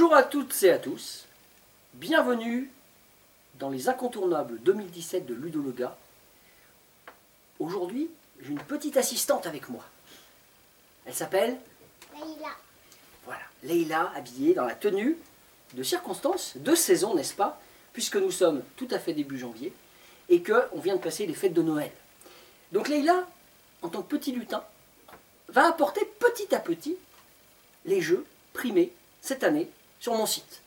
Bonjour à toutes et à tous. Bienvenue dans les incontournables 2017 de Ludologa. Aujourd'hui, j'ai une petite assistante avec moi. Elle s'appelle Leïla. Voilà, Leïla, habillée dans la tenue de circonstance, de saison, n'est-ce pas? Puisque nous sommes tout à fait début janvier et qu'on vient de passer les fêtes de Noël. Donc Leïla, en tant que petit lutin, va apporter petit à petit les jeux primés cette année sur mon site.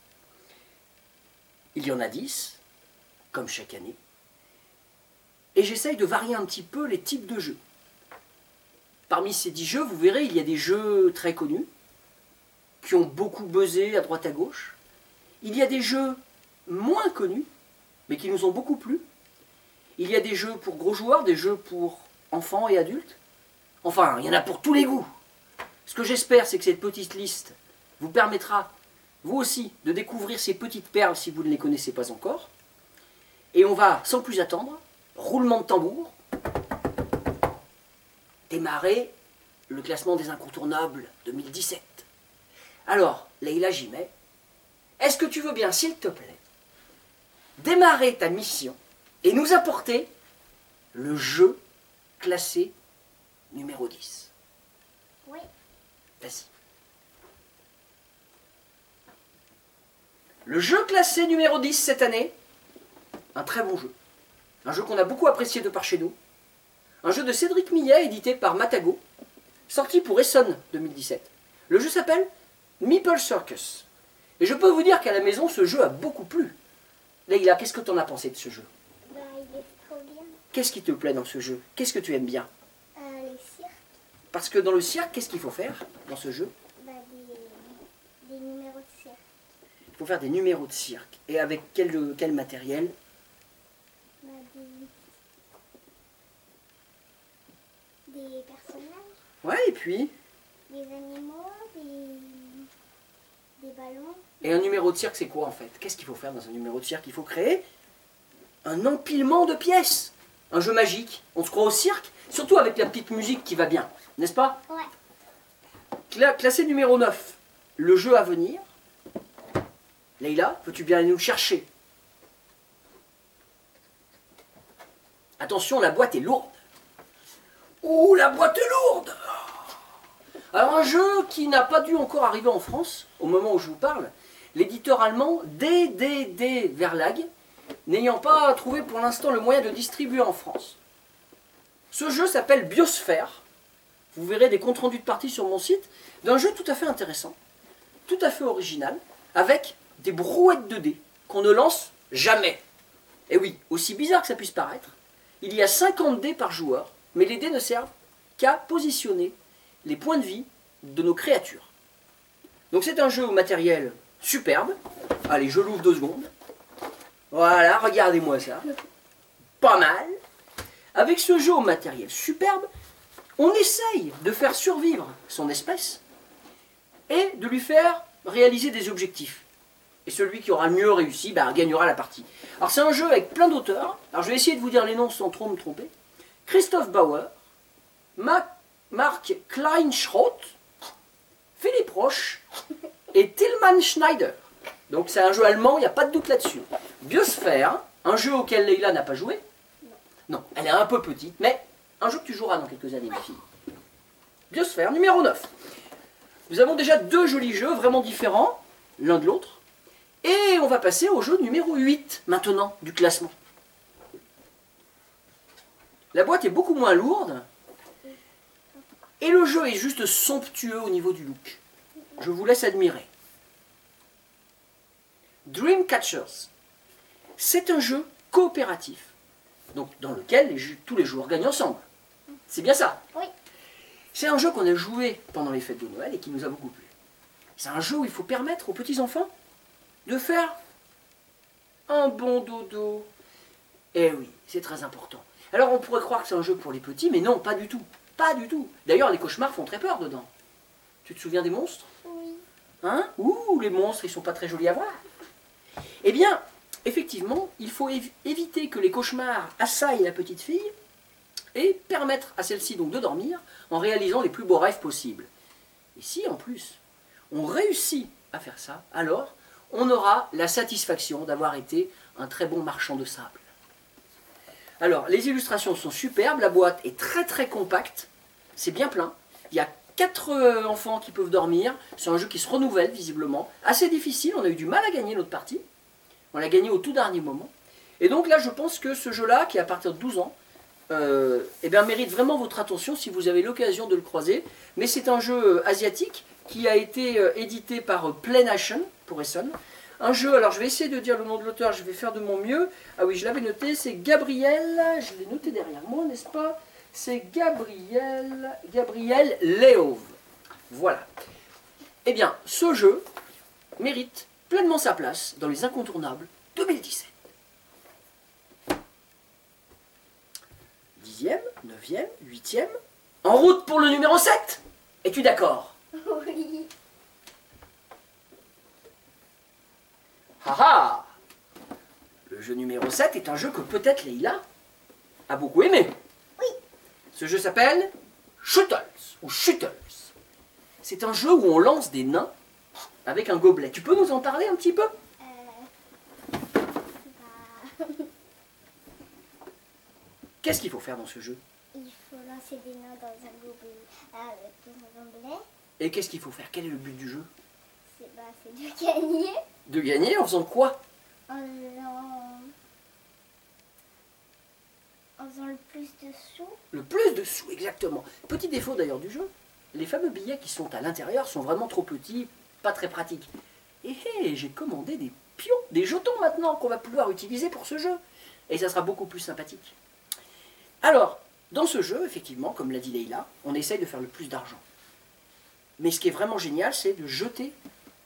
Il y en a 10, comme chaque année, et j'essaye de varier un petit peu les types de jeux. Parmi ces 10 jeux, vous verrez, il y a des jeux très connus, qui ont beaucoup buzzé à droite à gauche. Il y a des jeux moins connus, mais qui nous ont beaucoup plu. Il y a des jeux pour gros joueurs, des jeux pour enfants et adultes. Enfin, il y en a pour tous les goûts. Ce que j'espère, c'est que cette petite liste vous permettra, vous aussi, de découvrir ces petites perles si vous ne les connaissez pas encore. Et on va, sans plus attendre, roulement de tambour, démarrer le classement des incontournables 2017. Alors, Leïla Jimet, est-ce que tu veux bien, s'il te plaît, démarrer ta mission et nous apporter le jeu classé numéro 10 Oui. Vas-y. Le jeu classé numéro 10 cette année, un très bon jeu. Un jeu qu'on a beaucoup apprécié de par chez nous. Un jeu de Cédric Millet édité par Matago, sorti pour Essonne 2017. Le jeu s'appelle Meeple Circus. Et je peux vous dire qu'à la maison, ce jeu a beaucoup plu. Leïla, qu'est-ce que tu en as pensé de ce jeu? Bah, il est trop bien. Qu'est-ce qui te plaît dans ce jeu? Qu'est-ce que tu aimes bien? Euh, les cirques, Parce que dans le cirque, qu'est-ce qu'il faut faire dans ce jeu bah, des, des numéros de cirque. Faire des numéros de cirque. Et avec quel, quel matériel? Des, des personnages, Ouais, et puis? Des animaux, des, des ballons. Et un numéro de cirque, c'est quoi en fait? Qu'est-ce qu'il faut faire dans un numéro de cirque? Il faut créer un empilement de pièces. Un jeu magique. On se croit au cirque, surtout avec la petite musique qui va bien, n'est-ce pas? Ouais. Cla- Classé numéro 9, le jeu à venir. Leïla, peux-tu bien aller nous chercher? Attention, la boîte est lourde. Ouh, la boîte est lourde Alors un jeu qui n'a pas dû encore arriver en France, au moment où je vous parle, l'éditeur allemand DDD Verlag, n'ayant pas trouvé pour l'instant le moyen de distribuer en France. Ce jeu s'appelle Biosphère. Vous verrez des comptes rendus de partie sur mon site d'un jeu tout à fait intéressant, tout à fait original, avec des brouettes de dés qu'on ne lance jamais. Et oui, aussi bizarre que ça puisse paraître, il y a 50 dés par joueur, mais les dés ne servent qu'à positionner les points de vie de nos créatures. Donc c'est un jeu au matériel superbe. Allez, je l'ouvre deux secondes. Voilà, regardez-moi ça. Pas mal. Avec ce jeu au matériel superbe, on essaye de faire survivre son espèce et de lui faire réaliser des objectifs. Et celui qui aura mieux réussi bah, gagnera la partie. Alors c'est un jeu avec plein d'auteurs. Alors je vais essayer de vous dire les noms sans trop me tromper. Christophe Bauer, Ma- Marc Kleinschroth, Philippe Roche et Tillmann Schneider. Donc c'est un jeu allemand, il n'y a pas de doute là-dessus. Biosphère, un jeu auquel Leïla n'a pas joué. Non, elle est un peu petite, mais un jeu que tu joueras dans quelques années, ma fille. Biosphère, numéro 9. Nous avons déjà deux jolis jeux vraiment différents, l'un de l'autre. Et on va passer au jeu numéro 8, maintenant, du classement. La boîte est beaucoup moins lourde. Et le jeu est juste somptueux au niveau du look. Je vous laisse admirer. Dreamcatchers. C'est un jeu coopératif, donc dans lequel les tous les joueurs gagnent ensemble. C'est bien ça? Oui. C'est un jeu qu'on a joué pendant les fêtes de Noël et qui nous a beaucoup plu. C'est un jeu où il faut permettre aux petits-enfants de faire un bon dodo. Eh oui, c'est très important. Alors on pourrait croire que c'est un jeu pour les petits, mais non, pas du tout. Pas du tout. D'ailleurs, les cauchemars font très peur dedans. Tu te souviens des monstres? Oui. Hein? Ouh, les monstres, ils sont pas très jolis à voir. Eh bien, effectivement, il faut évi- éviter que les cauchemars assaillent la petite fille et permettre à celle-ci donc de dormir en réalisant les plus beaux rêves possibles. Et si en plus on réussit à faire ça, alors on aura la satisfaction d'avoir été un très bon marchand de sable. Alors, les illustrations sont superbes, la boîte est très très compacte, c'est bien plein. Il y a quatre euh, enfants qui peuvent dormir, c'est un jeu qui se renouvelle visiblement, assez difficile, on a eu du mal à gagner notre partie, on l'a gagné au tout dernier moment. Et donc là, je pense que ce jeu-là, qui est à partir de 12 ans, euh, eh bien, mérite vraiment votre attention si vous avez l'occasion de le croiser. Mais c'est un jeu euh, asiatique qui a été euh, édité par Play Nation pour Essen. Un jeu, alors je vais essayer de dire le nom de l'auteur, je vais faire de mon mieux. Ah oui, je l'avais noté, c'est Gabriel, je l'ai noté derrière moi, n'est-ce pas? C'est Gabriel, Gabriel Léov. Voilà. Eh bien, ce jeu mérite pleinement sa place dans les incontournables 2017. Dixième, neuvième, huitième. En route pour le numéro 7 Es-tu d'accord? Oui. Haha Le jeu numéro 7 est un jeu que peut-être Leïla a beaucoup aimé. Oui. Ce jeu s'appelle Shuttles ou Shuttles. C'est un jeu où on lance des nains avec un gobelet. Tu peux nous en parler un petit peu? Euh, bah, Qu'est-ce qu'il faut faire dans ce jeu? Il faut lancer des nains dans un gobelet. euh, dans un gobelet. Et qu'est-ce qu'il faut faire? Quel est le but du jeu? C'est bah, de gagner De gagner en faisant quoi? En, en, en faisant le plus de sous. Le plus de sous, exactement. Petit défaut d'ailleurs du jeu, les fameux billets qui sont à l'intérieur sont vraiment trop petits, pas très pratiques. Et hé, j'ai commandé des pions, des jetons maintenant qu'on va pouvoir utiliser pour ce jeu. Et ça sera beaucoup plus sympathique. Alors, dans ce jeu, effectivement, comme l'a dit Leïla, on essaye de faire le plus d'argent. Mais ce qui est vraiment génial, c'est de jeter,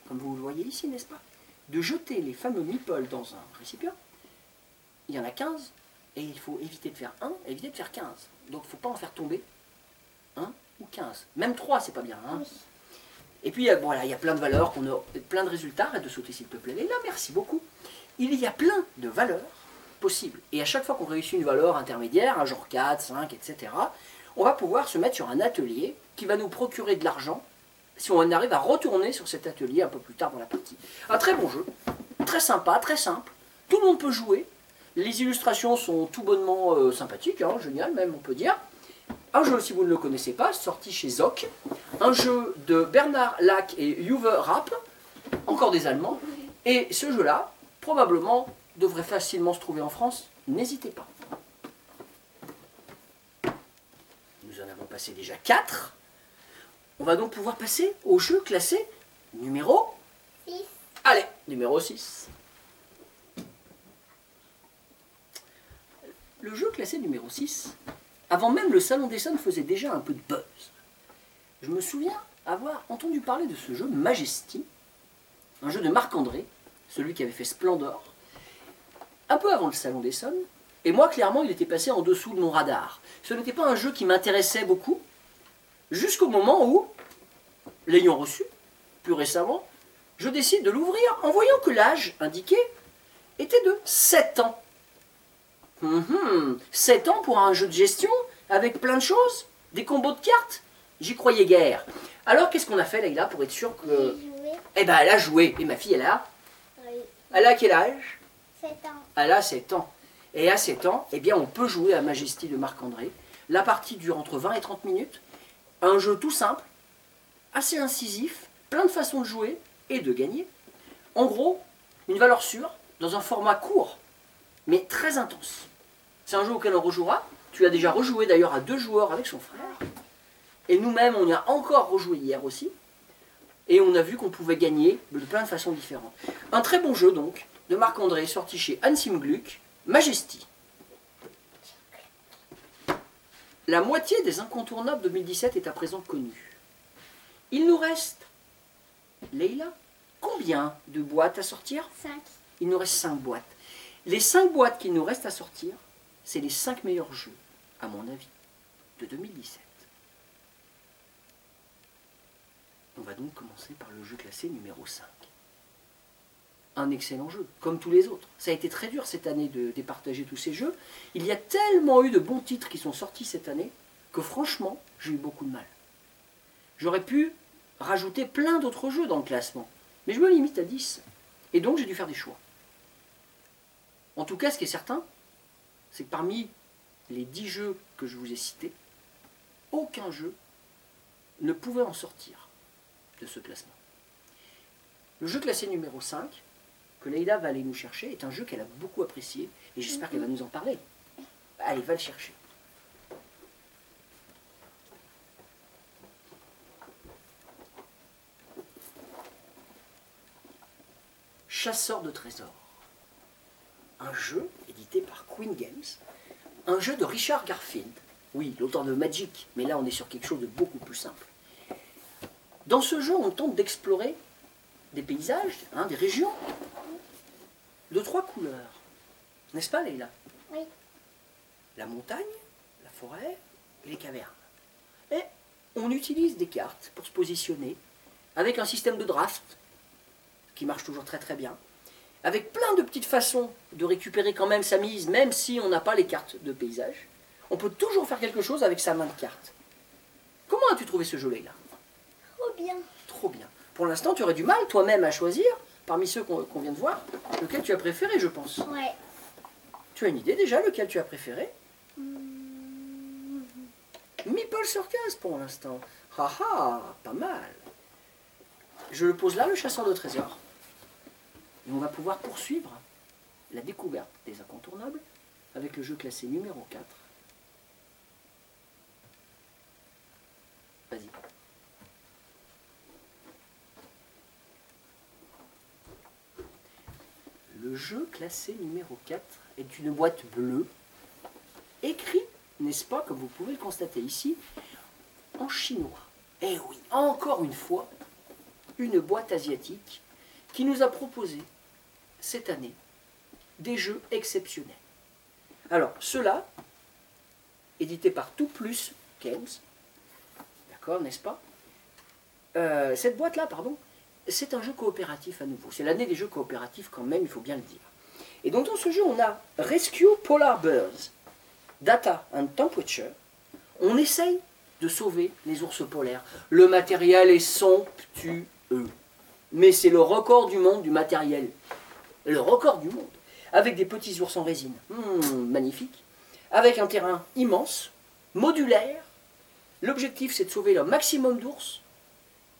comme vous le voyez ici, n'est-ce pas? De jeter les fameux meeples dans un récipient. Il y en a 15, et il faut éviter de faire 1 et éviter de faire 15. Donc il ne faut pas en faire tomber 1 ou 15. Même 3, c'est pas bien. hein? Et puis, voilà, il y a plein de valeurs, qu'on a, plein de résultats. Arrête de sauter, s'il te plaît. Et là, merci beaucoup. Il y a plein de valeurs possibles. Et à chaque fois qu'on réussit une valeur intermédiaire, un genre 4, 5, etc., on va pouvoir se mettre sur un atelier qui va nous procurer de l'argent si on arrive à retourner sur cet atelier un peu plus tard dans la partie. Un très bon jeu, très sympa, très simple. Tout le monde peut jouer. Les illustrations sont tout bonnement euh, sympathiques, hein, génial même, on peut dire. Un jeu, si vous ne le connaissez pas, sorti chez Zoc. Un jeu de Bernard Lack et Uwe Rapp, encore des Allemands. Et ce jeu-là, probablement, devrait facilement se trouver en France. N'hésitez pas. Nous en avons passé déjà 4. On va donc pouvoir passer au jeu classé numéro... 6. Allez, numéro 6. Le jeu classé numéro 6, avant même le Salon des Sons, faisait déjà un peu de buzz. Je me souviens avoir entendu parler de ce jeu Majesty, un jeu de Marc-André, celui qui avait fait Splendor, un peu avant le Salon des Sons, et moi, clairement, il était passé en dessous de mon radar. Ce n'était pas un jeu qui m'intéressait beaucoup, jusqu'au moment où, l'ayant reçu, plus récemment, je décide de l'ouvrir en voyant que l'âge indiqué était de 7 ans. Mhm, 7 ans pour un jeu de gestion avec plein de choses Des combos de cartes J'y croyais guère. Alors qu'est-ce qu'on a fait Leïla pour être sûr que... Eh ben elle a joué. Et ma fille elle a Oui. Elle a quel âge? 7 ans. Elle a 7 ans. Et à 7 ans, eh bien on peut jouer à Majesty de Marc-André. La partie dure entre 20 et 30 minutes. Un jeu tout simple, assez incisif, plein de façons de jouer et de gagner. En gros, une valeur sûre, dans un format court, mais très intense. C'est un jeu auquel on rejouera. Tu as déjà rejoué d'ailleurs à deux joueurs avec son frère. Et nous-mêmes, on y a encore rejoué hier aussi. Et on a vu qu'on pouvait gagner de plein de façons différentes. Un très bon jeu donc, de Marc-André, sorti chez Hansim Gluck, Majesty. La moitié des incontournables 2017 est à présent connue. Il nous reste, Leïla, combien de boîtes à sortir? 5. Il nous reste 5 boîtes. Les 5 boîtes qu'il nous reste à sortir, c'est les 5 meilleurs jeux, à mon avis, de 2017. On va donc commencer par le jeu classé numéro 5. Un excellent jeu, comme tous les autres. Ça a été très dur cette année de départager tous ces jeux. Il y a tellement eu de bons titres qui sont sortis cette année que franchement, j'ai eu beaucoup de mal. J'aurais pu rajouter plein d'autres jeux dans le classement. Mais je me limite à 10. Et donc j'ai dû faire des choix. En tout cas, ce qui est certain, c'est que parmi les 10 jeux que je vous ai cités, aucun jeu ne pouvait en sortir de ce classement. Le jeu classé numéro 5, que Leïla va aller nous chercher, est un jeu qu'elle a beaucoup apprécié, et j'espère qu'elle va nous en parler. Allez, va le chercher. Chasseur de trésors. Un jeu édité par Queen Games. Un jeu de Richard Garfield. Oui, l'auteur de Magic, mais là on est sur quelque chose de beaucoup plus simple. Dans ce jeu, on tente d'explorer des paysages, hein, des régions, de trois couleurs. N'est-ce pas, Leïla? Oui. La montagne, la forêt et les cavernes. Et on utilise des cartes pour se positionner, avec un système de draft, qui marche toujours très très bien, avec plein de petites façons de récupérer quand même sa mise, même si on n'a pas les cartes de paysage. On peut toujours faire quelque chose avec sa main de cartes. Comment as-tu trouvé ce jeu, Leïla? Trop bien. Pour l'instant, tu aurais du mal toi-même à choisir, parmi ceux qu'on vient de voir, lequel tu as préféré, je pense. Ouais. Tu as une idée déjà, lequel tu as préféré? Hmm. Meeple Circus pour l'instant. Haha, pas mal. Je le pose là, le chasseur de trésors. Et on va pouvoir poursuivre la découverte des incontournables avec le jeu classé numéro 4. Vas-y. Le jeu classé numéro 4 est une boîte bleue, écrit, n'est-ce pas, comme vous pouvez le constater ici, en chinois. Eh oui, encore une fois, une boîte asiatique qui nous a proposé cette année des jeux exceptionnels. Alors, ceux-là, édités par Tout Plus Games, d'accord, n'est-ce pas? Euh, Cette boîte-là, pardon, c'est un jeu coopératif à nouveau. C'est l'année des jeux coopératifs quand même, il faut bien le dire. Et donc dans ce jeu, on a Rescue Polar Bears, Data and Temperature. On essaye de sauver les ours polaires. Le matériel est somptueux. Mais c'est le record du monde du matériel. Le record du monde. Avec des petits ours en résine. Hmm, magnifique. Avec un terrain immense, modulaire. L'objectif, c'est de sauver le maximum d'ours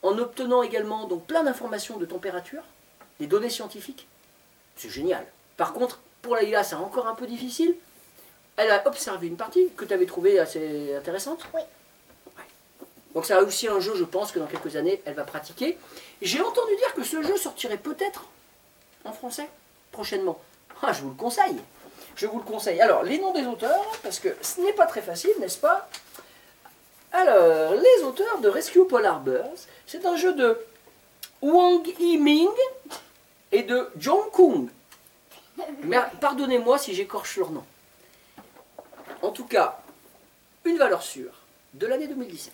en obtenant également donc plein d'informations de température, des données scientifiques. C'est génial. Par contre, pour Laïla, c'est encore un peu difficile. Elle a observé une partie que tu avais trouvée assez intéressante. Oui. Ouais. Donc c'est aussi un jeu, je pense, que dans quelques années, elle va pratiquer. J'ai entendu dire que ce jeu sortirait peut-être en français prochainement. Ah, je vous le conseille. Je vous le conseille. Alors, les noms des auteurs, parce que ce n'est pas très facile, n'est-ce pas? Alors, les auteurs de Rescue Polar Bears, c'est un jeu de Wang Yiming et de John Kung. Mais pardonnez-moi si j'écorche leur nom. En tout cas, une valeur sûre de l'année 2017.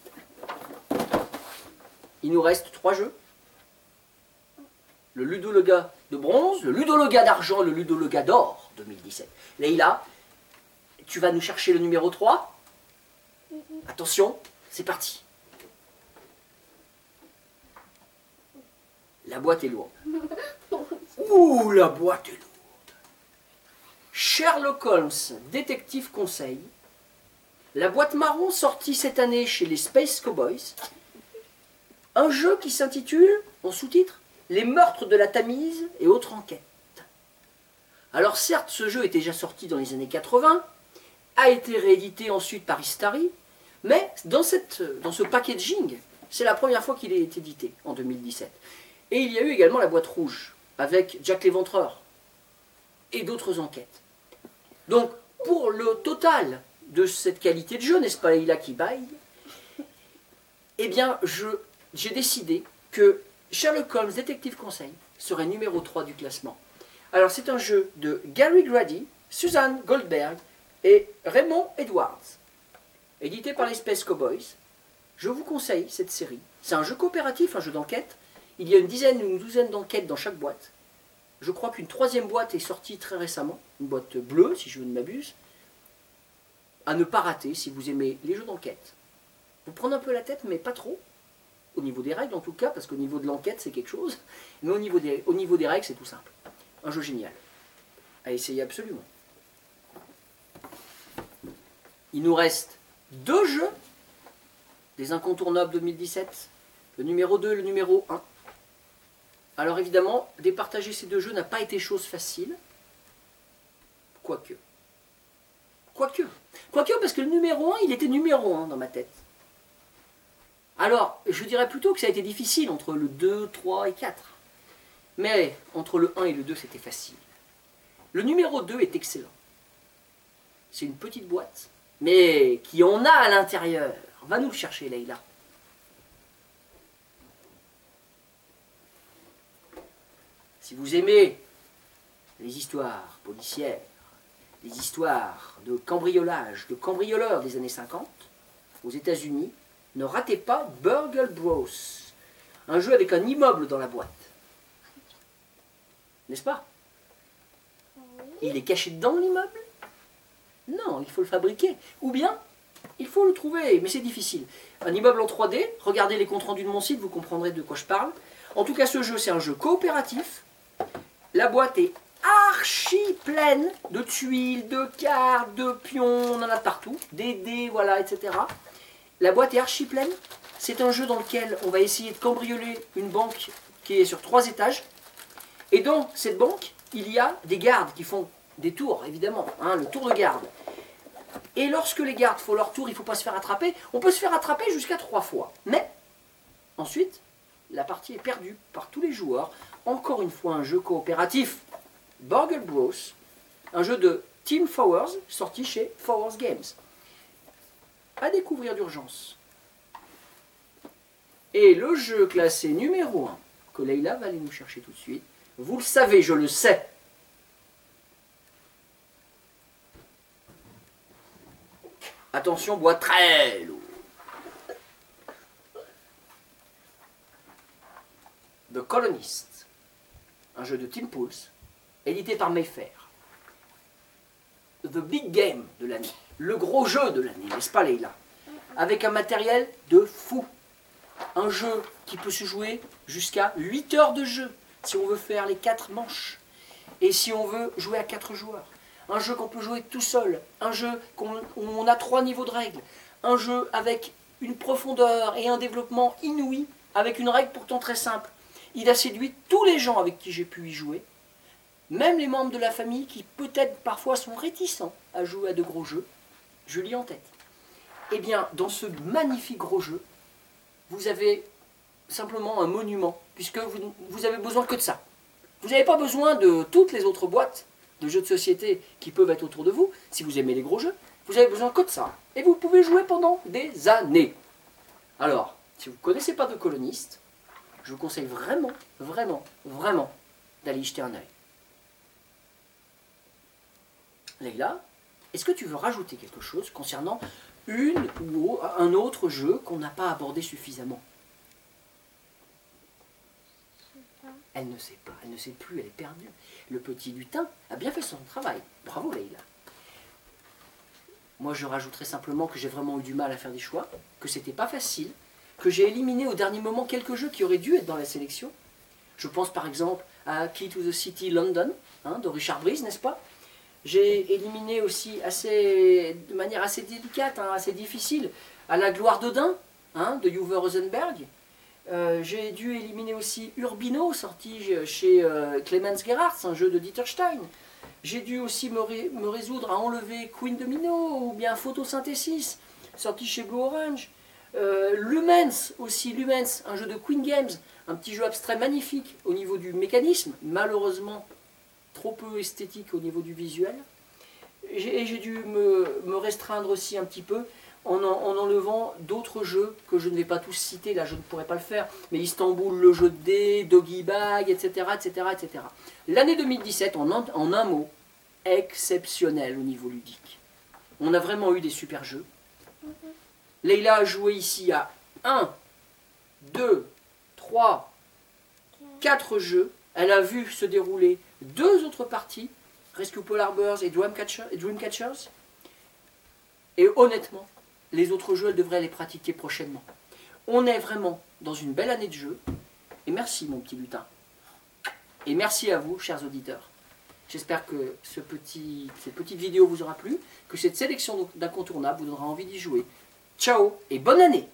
Il nous reste trois jeux. Le Ludologa de bronze, le Ludologa d'argent, le Ludologa d'or 2017. Leïla, tu vas nous chercher le numéro 3 Attention, c'est parti. La boîte est lourde. Ouh, la boîte est lourde. Sherlock Holmes, détective conseil. La boîte marron sortie cette année chez les Space Cowboys. Un jeu qui s'intitule, en sous-titre, Les meurtres de la Tamise et autres enquêtes. Alors certes, ce jeu était déjà sorti dans les années 80, a été réédité ensuite par Istari, mais dans, cette, dans ce packaging, c'est la première fois qu'il est édité, en 2017. Et il y a eu également la boîte rouge, avec Jack l'Éventreur, et d'autres enquêtes. Donc, pour le total de cette qualité de jeu, n'est-ce pas Leïla qui baille Eh bien, j'ai décidé que Sherlock Holmes Détective Conseil serait numéro 3 du classement. Alors, c'est un jeu de Gary Grady, Suzanne Goldberg et Raymond Edwards, édité par les Space Cowboys. Je vous conseille cette série. C'est un jeu coopératif, un jeu d'enquête. Il y a une dizaine ou une douzaine d'enquêtes dans chaque boîte. Je crois qu'une troisième boîte est sortie très récemment, une boîte bleue, si je ne m'abuse. À ne pas rater si vous aimez les jeux d'enquête. Vous prenez un peu la tête, mais pas trop. au niveau des règles en tout cas, parce qu'au niveau de l'enquête c'est quelque chose, mais au niveau des, au niveau des règles c'est tout simple. Un jeu génial, à essayer absolument. Il nous reste deux jeux, des incontournables 2017, le numéro 2 et le numéro 1. Alors évidemment, départager ces deux jeux n'a pas été chose facile, quoique. Quoique. Quoique, parce que le numéro 1, il était numéro 1 dans ma tête. Alors, je dirais plutôt que ça a été difficile entre le 2, 3 et 4. Mais entre le 1 et le 2, c'était facile. Le numéro 2 est excellent. C'est une petite boîte, mais qui en a à l'intérieur? Va nous le chercher, Leïla. Si vous aimez les histoires policières, les histoires de cambriolage, de cambrioleurs des années 50, aux États-Unis, ne ratez pas Burgle Bros, un jeu avec un immeuble dans la boîte. N'est-ce pas? Il est caché dans l'immeuble? Non, il faut le fabriquer. Ou bien, il faut le trouver, mais c'est difficile. Un immeuble en 3D, regardez les comptes rendus de mon site, vous comprendrez de quoi je parle. En tout cas, ce jeu, c'est un jeu coopératif. La boîte est archi pleine de tuiles, de cartes, de pions, on en a partout, des dés, voilà, etc. La boîte est archi pleine. C'est un jeu dans lequel on va essayer de cambrioler une banque qui est sur trois étages. Et dans cette banque, il y a des gardes qui font des tours, évidemment, hein, le tour de garde. Et lorsque les gardes font leur tour, il ne faut pas se faire attraper. On peut se faire attraper jusqu'à trois fois. Mais, ensuite, la partie est perdue par tous les joueurs. Encore une fois, un jeu coopératif. Burgle Bros, un jeu de Team Fowers, sorti chez Fowers Games. À découvrir d'urgence. Et le jeu classé numéro 1, que Leïla va aller nous chercher tout de suite, vous le savez, je le sais. Attention, bois très lourd. The Colonist, un jeu de Team Pulse, édité par Mayfair. The Big Game de l'année, le gros jeu de l'année, n'est-ce pas Leïla? Avec un matériel de fou. Un jeu qui peut se jouer jusqu'à 8 heures de jeu, si on veut faire les 4 manches. Et si on veut jouer à 4 joueurs. Un jeu qu'on peut jouer tout seul. Un jeu où on a 3 niveaux de règles. Un jeu avec une profondeur et un développement inouï, avec une règle pourtant très simple. Il a séduit tous les gens avec qui j'ai pu y jouer même les membres de la famille qui peut-être parfois sont réticents à jouer à de gros jeux, je lis en tête. Eh bien, dans ce magnifique gros jeu, vous avez simplement un monument, puisque vous, vous avez besoin que de ça. Vous n'avez pas besoin de toutes les autres boîtes de jeux de société qui peuvent être autour de vous, si vous aimez les gros jeux, vous avez besoin que de ça. Et vous pouvez jouer pendant des années. Alors, si vous ne connaissez pas de coloniste, je vous conseille vraiment, vraiment, vraiment d'aller y jeter un œil. Leïla, est-ce que tu veux rajouter quelque chose concernant une ou un autre jeu qu'on n'a pas abordé suffisamment? Elle ne sait pas, elle ne sait plus, elle est perdue. Le petit lutin a bien fait son travail. Bravo Leïla. Moi je rajouterais simplement que j'ai vraiment eu du mal à faire des choix, que c'était pas facile, que j'ai éliminé au dernier moment quelques jeux qui auraient dû être dans la sélection. Je pense par exemple à Key to the City London, hein, de Richard Breeze, n'est-ce pas? J'ai éliminé aussi assez, de manière assez délicate, hein, assez difficile, à la gloire d'Odin, hein, de Uwe Rosenberg. Euh, j'ai dû éliminer aussi Urbino, sorti chez euh, Clemens Gerhardt, un jeu de Dieter Stein. J'ai dû aussi me, me, résoudre à enlever Queen Domino ou bien Photosynthesis, sorti chez Blue Orange. Euh, Lumens aussi, Lumens, un jeu de Queen Games, un petit jeu abstrait magnifique au niveau du mécanisme, malheureusement trop peu esthétique au niveau du visuel. Et j'ai dû me, restreindre aussi un petit peu en, en enlevant d'autres jeux que je ne vais pas tous citer, là je ne pourrais pas le faire, mais Istanbul, le jeu de dés, Doggy Bag, etc. etc., etc. L'année 2017, en un, mot, exceptionnel au niveau ludique. On a vraiment eu des super jeux. Leïla a joué ici à 1, 2, 3, 4 jeux. Elle a vu se dérouler deux autres parties, Rescue Polar Bears et Dreamcatchers. Et honnêtement, les autres jeux, elle devrait les pratiquer prochainement. On est vraiment dans une belle année de jeu. Et merci mon petit lutin. Et merci à vous, chers auditeurs. J'espère que cette petite vidéo vous aura plu, que cette sélection d'incontournables vous donnera envie d'y jouer. Ciao et bonne année